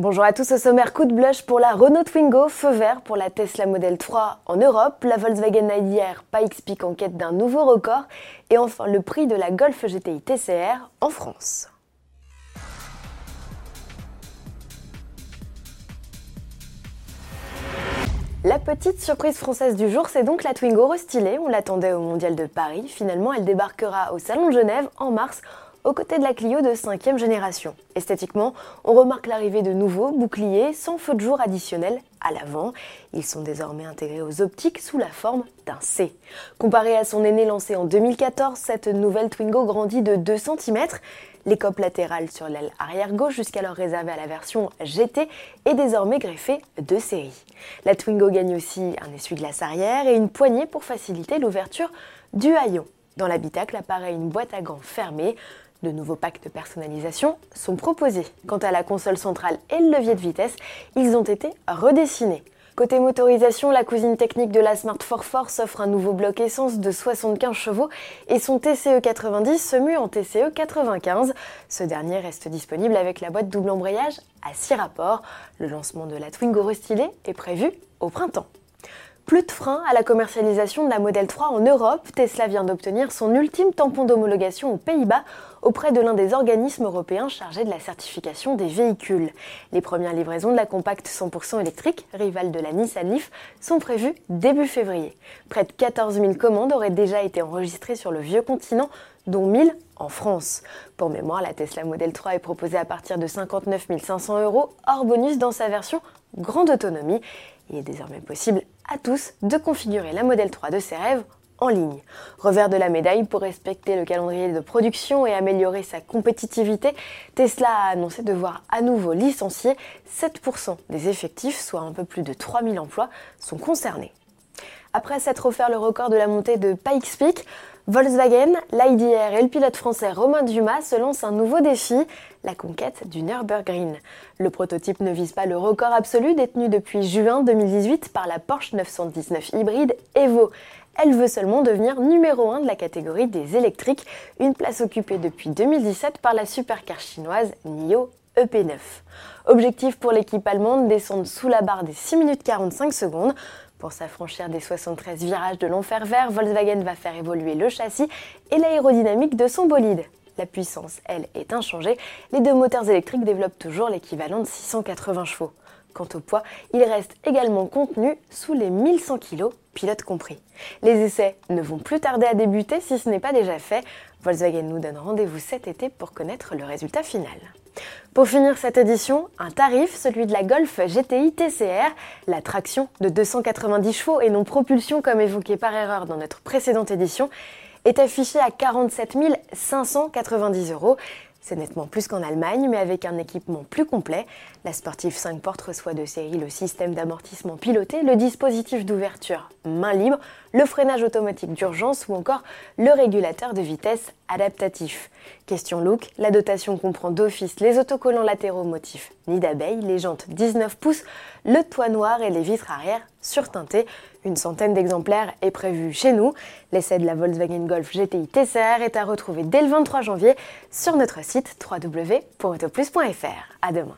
Bonjour à tous, au sommaire coup de blush pour la Renault Twingo, feu vert pour la Tesla Model 3 en Europe, la Volkswagen Pikes Peak en quête d'un nouveau record et enfin le prix de la Golf GTI TCR en France. La petite surprise française du jour, c'est donc la Twingo restylée. On l'attendait au Mondial de Paris. Finalement, elle débarquera au Salon de Genève en mars aux côtés de la Clio de 5 génération. Esthétiquement, on remarque l'arrivée de nouveaux boucliers sans feu de jour additionnel à l'avant. Ils sont désormais intégrés aux optiques sous la forme d'un C. Comparé à son aîné lancé en 2014, cette nouvelle Twingo grandit de 2 cm. L'écope latérale sur l'aile arrière gauche, jusqu'alors réservée à la version GT, est désormais greffée de série. La Twingo gagne aussi un essuie-glace arrière et une poignée pour faciliter l'ouverture du haillon. Dans l'habitacle apparaît une boîte à gants fermée. De nouveaux packs de personnalisation sont proposés. Quant à la console centrale et le levier de vitesse, ils ont été redessinés. Côté motorisation, la cousine technique de la Smart 4 Force offre un nouveau bloc essence de 75 chevaux et son TCE 90 se mue en TCE 95. Ce dernier reste disponible avec la boîte double embrayage à 6 rapports. Le lancement de la Twingo restylée est prévu au printemps. Plus de frein à la commercialisation de la Model 3 en Europe, Tesla vient d'obtenir son ultime tampon d'homologation aux Pays-Bas auprès de l'un des organismes européens chargés de la certification des véhicules. Les premières livraisons de la compacte 100% électrique, rivale de la Nissan Leaf, sont prévues début février. Près de 14 000 commandes auraient déjà été enregistrées sur le vieux continent, dont 1000 en France. Pour mémoire, la Tesla Model 3 est proposée à partir de 59 500 euros hors bonus dans sa version grande autonomie. Il est désormais possible à tous de configurer la Model 3 de ses rêves en ligne. Revers de la médaille, pour respecter le calendrier de production et améliorer sa compétitivité, Tesla a annoncé devoir à nouveau licencier 7% des effectifs, soit un peu plus de 3000 emplois, sont concernés. Après s'être offert le record de la montée de Pikes Peak, Volkswagen, l'IDR et le pilote français Romain Dumas se lancent un nouveau défi, la conquête du Nürburgring. Le prototype ne vise pas le record absolu détenu depuis juin 2018 par la Porsche 919 hybride Evo. Elle veut seulement devenir numéro 1 de la catégorie des électriques, une place occupée depuis 2017 par la supercar chinoise NIO EP9. Objectif pour l'équipe allemande, descendre sous la barre des 6 minutes 45 secondes. Pour s'affranchir des 73 virages de l'enfer vert, Volkswagen va faire évoluer le châssis et l'aérodynamique de son bolide. La puissance, elle, est inchangée. Les deux moteurs électriques développent toujours l'équivalent de 680 chevaux. Quant au poids, il reste également contenu sous les 1100 kg, pilote compris. Les essais ne vont plus tarder à débuter si ce n'est pas déjà fait. Volkswagen nous donne rendez-vous cet été pour connaître le résultat final. Pour finir cette édition, un tarif, celui de la Golf GTI TCR, la traction de 290 chevaux et non propulsion comme évoqué par erreur dans notre précédente édition, est affiché à 47 590 euros. C'est nettement plus qu'en Allemagne, mais avec un équipement plus complet. La Sportive 5 portes reçoit de série le système d'amortissement piloté, le dispositif d'ouverture main libre, le freinage automatique d'urgence ou encore le régulateur de vitesse adaptatif. Question look, la dotation comprend d'office les autocollants latéraux motifs nid d'abeille, les jantes 19 pouces, le toit noir et les vitres arrière surteintées. Une centaine d'exemplaires est prévue chez nous. L'essai de la Volkswagen Golf GTI TCR est à retrouver dès le 23 janvier sur notre site www.autoplus.fr. À demain.